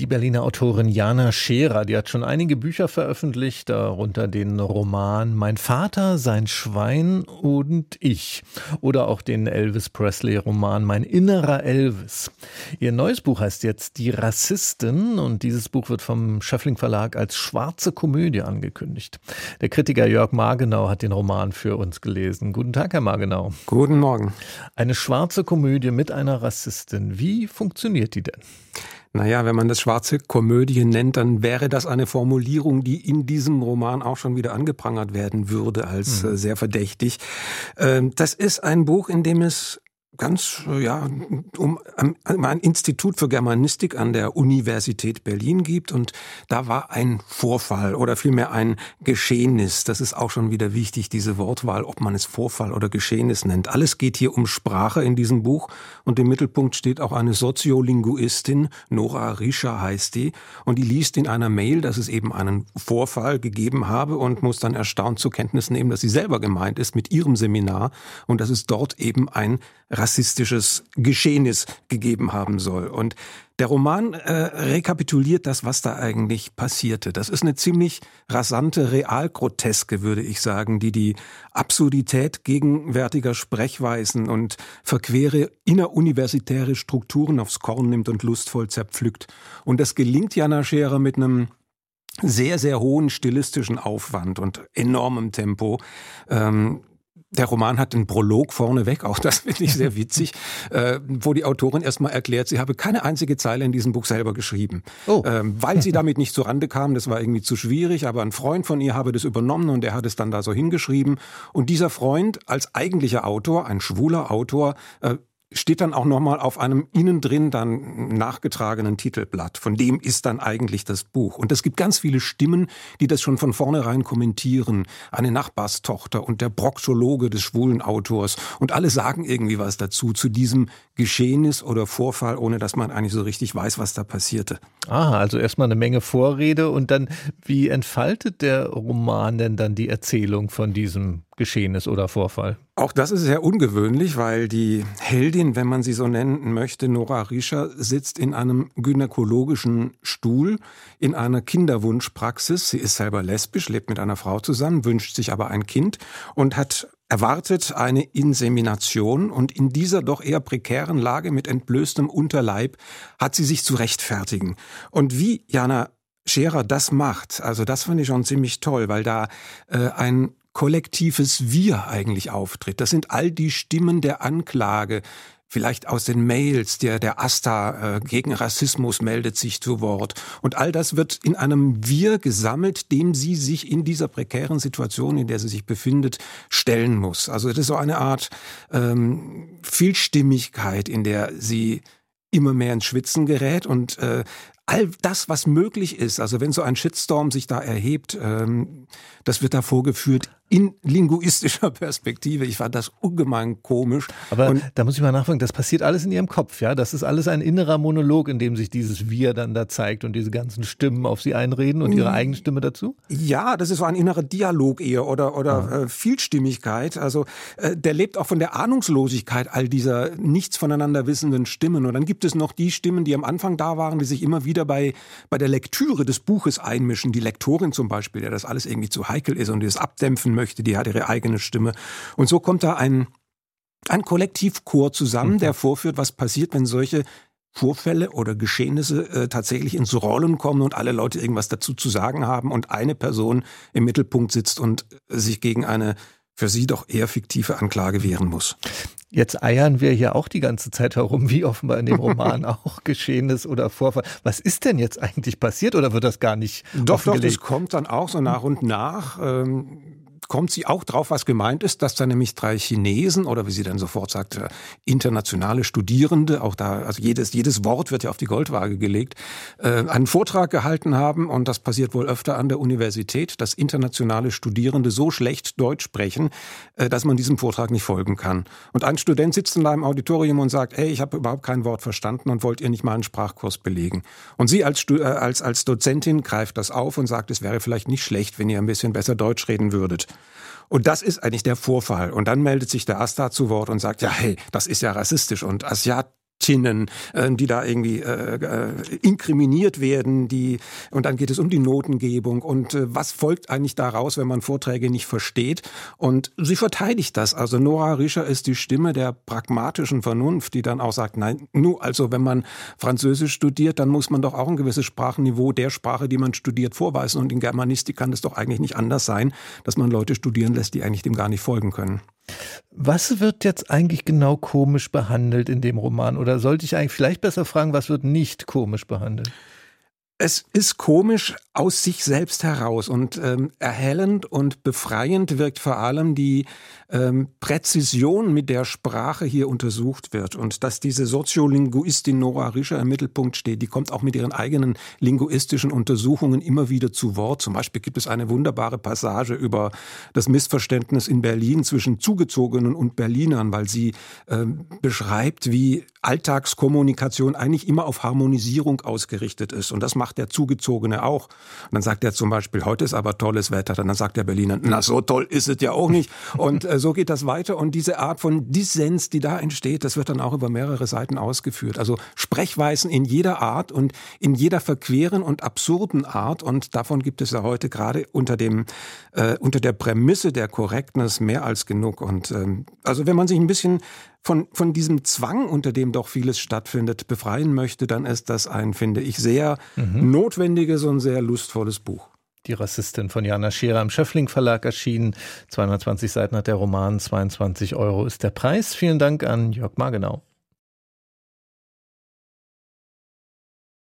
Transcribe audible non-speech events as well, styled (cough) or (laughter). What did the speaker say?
die Berliner Autorin Jana Scherer, die hat schon einige Bücher veröffentlicht, darunter den Roman Mein Vater, sein Schwein und ich. Oder auch den Elvis Presley-Roman Mein innerer Elvis. Ihr neues Buch heißt jetzt Die Rassistin und dieses Buch wird vom Schöffling Verlag als schwarze Komödie angekündigt. Der Kritiker Jörg Margenau hat den Roman für uns gelesen. Guten Tag, Herr Margenau. Guten Morgen. Eine schwarze Komödie mit einer Rassistin. Wie funktioniert die denn? Naja, wenn man das schwarze Komödie nennt, dann wäre das eine Formulierung, die in diesem Roman auch schon wieder angeprangert werden würde als mhm. sehr verdächtig. Ähm, das ist ein Buch, in dem es ganz, äh, ja, um, um ein Institut für Germanistik an der Universität Berlin gibt und da war ein Vorfall oder vielmehr ein Geschehnis. Das ist auch schon wieder wichtig, diese Wortwahl, ob man es Vorfall oder Geschehnis nennt. Alles geht hier um Sprache in diesem Buch und im Mittelpunkt steht auch eine Soziolinguistin, Nora Rischer heißt die, und die liest in einer Mail, dass es eben einen Vorfall gegeben habe und muss dann erstaunt zur Kenntnis nehmen, dass sie selber gemeint ist mit ihrem Seminar und dass es dort eben ein rassistisches Geschehnis gegeben haben soll. Und der Roman äh, rekapituliert das, was da eigentlich passierte. Das ist eine ziemlich rasante Realgroteske, würde ich sagen, die die Absurdität gegenwärtiger Sprechweisen und verquere inneruniversitäre Strukturen aufs Korn nimmt und lustvoll zerpflückt. Und das gelingt Jana Scherer mit einem sehr, sehr hohen stilistischen Aufwand und enormem Tempo. Ähm, der Roman hat einen Prolog vorneweg, auch das finde ich sehr witzig, (laughs) äh, wo die Autorin erstmal erklärt, sie habe keine einzige Zeile in diesem Buch selber geschrieben. Oh. Ähm, weil sie (laughs) damit nicht zurande kam, das war irgendwie zu schwierig, aber ein Freund von ihr habe das übernommen und der hat es dann da so hingeschrieben. Und dieser Freund als eigentlicher Autor, ein schwuler Autor, äh, steht dann auch nochmal auf einem innen drin dann nachgetragenen Titelblatt. Von dem ist dann eigentlich das Buch. Und es gibt ganz viele Stimmen, die das schon von vornherein kommentieren. Eine Nachbarstochter und der Proktologe des schwulen Autors. Und alle sagen irgendwie was dazu, zu diesem Geschehnis oder Vorfall, ohne dass man eigentlich so richtig weiß, was da passierte. Ah, also erstmal eine Menge Vorrede und dann, wie entfaltet der Roman denn dann die Erzählung von diesem Geschehnis oder Vorfall? Auch das ist sehr ungewöhnlich, weil die Heldin, wenn man sie so nennen möchte, Nora Rischer, sitzt in einem gynäkologischen Stuhl in einer Kinderwunschpraxis. Sie ist selber lesbisch, lebt mit einer Frau zusammen, wünscht sich aber ein Kind und hat erwartet eine Insemination und in dieser doch eher prekären Lage mit entblößtem Unterleib hat sie sich zu rechtfertigen. Und wie Jana Scherer das macht, also das finde ich schon ziemlich toll, weil da äh, ein kollektives Wir eigentlich auftritt. Das sind all die Stimmen der Anklage, vielleicht aus den Mails, der, der Asta äh, gegen Rassismus meldet sich zu Wort. Und all das wird in einem Wir gesammelt, dem sie sich in dieser prekären Situation, in der sie sich befindet, stellen muss. Also das ist so eine Art ähm, Vielstimmigkeit, in der sie immer mehr ins Schwitzen gerät und äh, all das, was möglich ist, also wenn so ein Shitstorm sich da erhebt, ähm, das wird da vorgeführt in linguistischer (laughs) Perspektive. Ich fand das ungemein komisch. Aber und da muss ich mal nachfragen, das passiert alles in Ihrem Kopf, ja? Das ist alles ein innerer Monolog, in dem sich dieses Wir dann da zeigt und diese ganzen Stimmen auf Sie einreden und Ihre eigene Stimme dazu? Ja, das ist so ein innerer Dialog eher oder, oder ja. äh, Vielstimmigkeit. Also äh, der lebt auch von der Ahnungslosigkeit all dieser nichts voneinander wissenden Stimmen. Und dann gibt es noch die Stimmen, die am Anfang da waren, die sich immer wieder bei, bei der Lektüre des Buches einmischen. Die Lektorin zum Beispiel, der das alles irgendwie zu heikel ist und die es abdämpfen möchte, die hat ihre eigene Stimme. Und so kommt da ein, ein Kollektivchor zusammen, mhm. der vorführt, was passiert, wenn solche Vorfälle oder Geschehnisse äh, tatsächlich ins Rollen kommen und alle Leute irgendwas dazu zu sagen haben und eine Person im Mittelpunkt sitzt und sich gegen eine für sie doch eher fiktive Anklage wehren muss. Jetzt eiern wir hier auch die ganze Zeit herum, wie offenbar in dem (laughs) Roman auch geschehen ist oder Vorfall. Was ist denn jetzt eigentlich passiert oder wird das gar nicht? Doch, doch, das kommt dann auch so nach und nach. Ähm kommt sie auch drauf, was gemeint ist, dass da nämlich drei Chinesen oder wie sie dann sofort sagt, äh, internationale Studierende, auch da, also jedes, jedes Wort wird ja auf die Goldwaage gelegt, äh, einen Vortrag gehalten haben und das passiert wohl öfter an der Universität, dass internationale Studierende so schlecht Deutsch sprechen, äh, dass man diesem Vortrag nicht folgen kann. Und ein Student sitzt in einem Auditorium und sagt, hey, ich habe überhaupt kein Wort verstanden und wollt ihr nicht mal einen Sprachkurs belegen? Und sie als, als, als Dozentin greift das auf und sagt, es wäre vielleicht nicht schlecht, wenn ihr ein bisschen besser Deutsch reden würdet. Und das ist eigentlich der Vorfall. Und dann meldet sich der Asta zu Wort und sagt, ja, hey, das ist ja rassistisch und Asiat Tinnen, äh, die da irgendwie äh, äh, inkriminiert werden, die und dann geht es um die Notengebung und äh, was folgt eigentlich daraus, wenn man Vorträge nicht versteht und sie verteidigt das. Also Nora Rischer ist die Stimme der pragmatischen Vernunft, die dann auch sagt, nein, nur also wenn man Französisch studiert, dann muss man doch auch ein gewisses Sprachenniveau der Sprache, die man studiert, vorweisen und in Germanistik kann es doch eigentlich nicht anders sein, dass man Leute studieren lässt, die eigentlich dem gar nicht folgen können. Was wird jetzt eigentlich genau komisch behandelt in dem Roman? Oder sollte ich eigentlich vielleicht besser fragen, was wird nicht komisch behandelt? Es ist komisch aus sich selbst heraus und ähm, erhellend und befreiend wirkt vor allem die ähm, Präzision, mit der Sprache hier untersucht wird und dass diese Soziolinguistin Nora Rischer im Mittelpunkt steht, die kommt auch mit ihren eigenen linguistischen Untersuchungen immer wieder zu Wort. Zum Beispiel gibt es eine wunderbare Passage über das Missverständnis in Berlin zwischen Zugezogenen und Berlinern, weil sie ähm, beschreibt, wie Alltagskommunikation eigentlich immer auf Harmonisierung ausgerichtet ist und das macht der Zugezogene auch. Und dann sagt er zum Beispiel, heute ist aber tolles Wetter. Dann sagt der Berliner, na so toll ist es ja auch nicht. Und äh, so geht das weiter. Und diese Art von Dissens, die da entsteht, das wird dann auch über mehrere Seiten ausgeführt. Also Sprechweisen in jeder Art und in jeder verqueren und absurden Art. Und davon gibt es ja heute gerade unter dem äh, unter der Prämisse der Correctness mehr als genug. Und ähm, also wenn man sich ein bisschen von, von diesem Zwang, unter dem doch vieles stattfindet, befreien möchte, dann ist das ein, finde ich, sehr mhm. notwendiges und sehr lustvolles Buch. Die Rassistin von Jana Scherer im Schöffling Verlag erschienen. 220 Seiten hat der Roman, 22 Euro ist der Preis. Vielen Dank an Jörg Margenau.